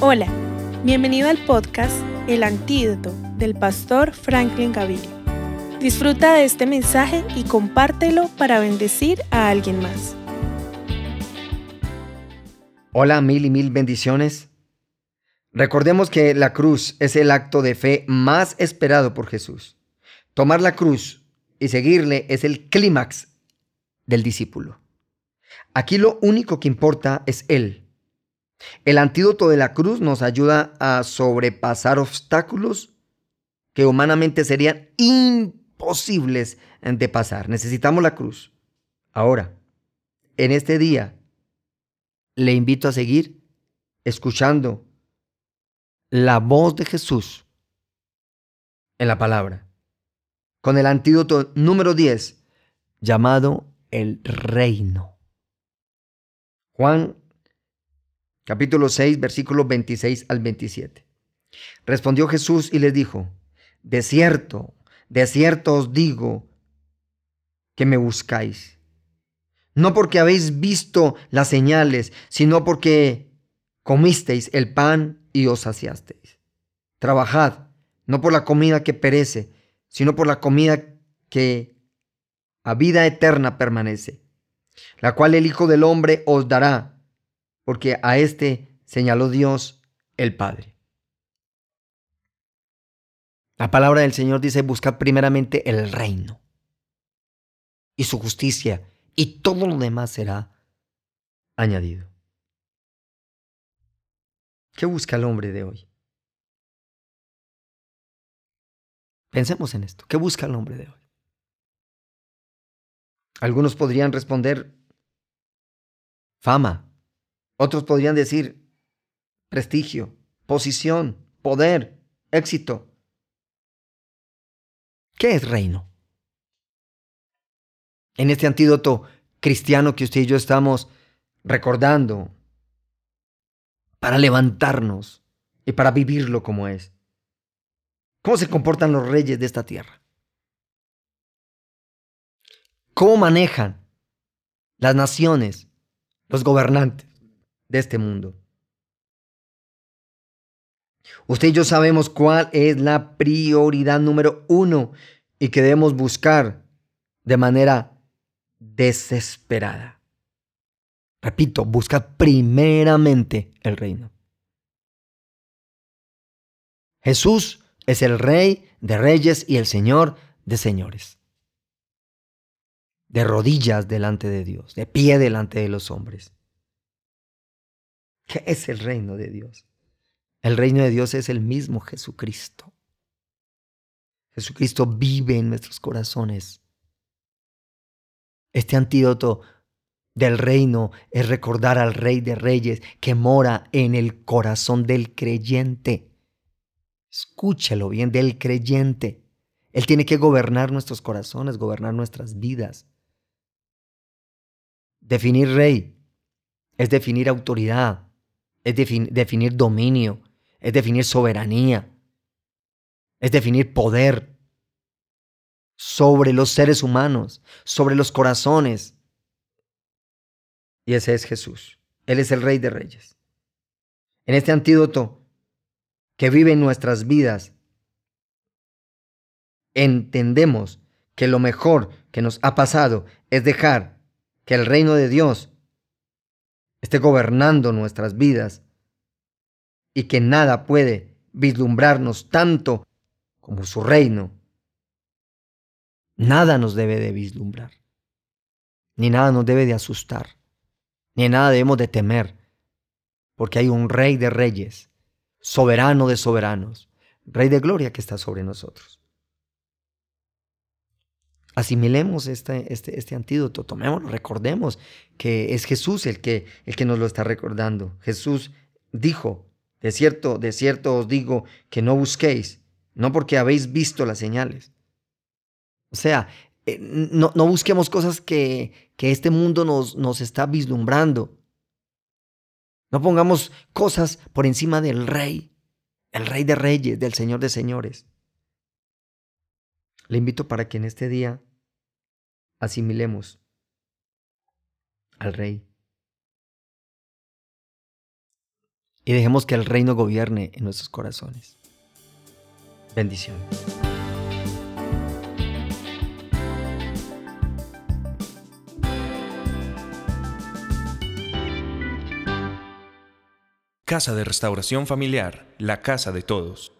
Hola, bienvenido al podcast El Antídoto del pastor Franklin Gaviria. Disfruta de este mensaje y compártelo para bendecir a alguien más. Hola, mil y mil bendiciones. Recordemos que la cruz es el acto de fe más esperado por Jesús. Tomar la cruz y seguirle es el clímax del discípulo. Aquí lo único que importa es Él el antídoto de la cruz nos ayuda a sobrepasar obstáculos que humanamente serían imposibles de pasar. Necesitamos la cruz. Ahora, en este día, le invito a seguir escuchando la voz de Jesús en la palabra, con el antídoto número 10, llamado el reino. Juan capítulo 6, versículos 26 al 27. Respondió Jesús y les dijo, de cierto, de cierto os digo que me buscáis. No porque habéis visto las señales, sino porque comisteis el pan y os saciasteis. Trabajad, no por la comida que perece, sino por la comida que a vida eterna permanece, la cual el Hijo del Hombre os dará porque a este señaló Dios el Padre. La palabra del Señor dice, buscad primeramente el reino y su justicia, y todo lo demás será añadido. ¿Qué busca el hombre de hoy? Pensemos en esto. ¿Qué busca el hombre de hoy? Algunos podrían responder fama, otros podrían decir prestigio, posición, poder, éxito. ¿Qué es reino? En este antídoto cristiano que usted y yo estamos recordando para levantarnos y para vivirlo como es. ¿Cómo se comportan los reyes de esta tierra? ¿Cómo manejan las naciones, los gobernantes? De este mundo. Usted y yo sabemos cuál es la prioridad número uno y que debemos buscar de manera desesperada. Repito, busca primeramente el reino. Jesús es el rey de reyes y el señor de señores. De rodillas delante de Dios, de pie delante de los hombres. ¿Qué es el reino de Dios? El reino de Dios es el mismo Jesucristo. Jesucristo vive en nuestros corazones. Este antídoto del reino es recordar al Rey de Reyes que mora en el corazón del creyente. Escúchalo bien, del creyente. Él tiene que gobernar nuestros corazones, gobernar nuestras vidas. Definir rey es definir autoridad, es definir dominio, es definir soberanía, es definir poder sobre los seres humanos, sobre los corazones. Y ese es Jesús. Él es el Rey de Reyes. En este antídoto que vive en nuestras vidas, entendemos que lo mejor que nos ha pasado es dejar que el reino de Dios esté gobernando nuestras vidas y que nada puede vislumbrarnos tanto como su reino. Nada nos debe de vislumbrar, ni nada nos debe de asustar, ni nada debemos de temer, porque hay un rey de reyes, soberano de soberanos, rey de gloria que está sobre nosotros asimilemos este, este, este antídoto, tomémoslo, recordemos que es Jesús el que, el que nos lo está recordando. Jesús dijo, de cierto, de cierto os digo que no busquéis, no porque habéis visto las señales. O sea, eh, no, no busquemos cosas que, que este mundo nos, nos está vislumbrando. No pongamos cosas por encima del rey, el rey de reyes, del señor de señores. Le invito para que en este día asimilemos al Rey. y dejemos que el reino gobierne en nuestros corazones. Bendiciones. Casa de Restauración Familiar, la casa de todos.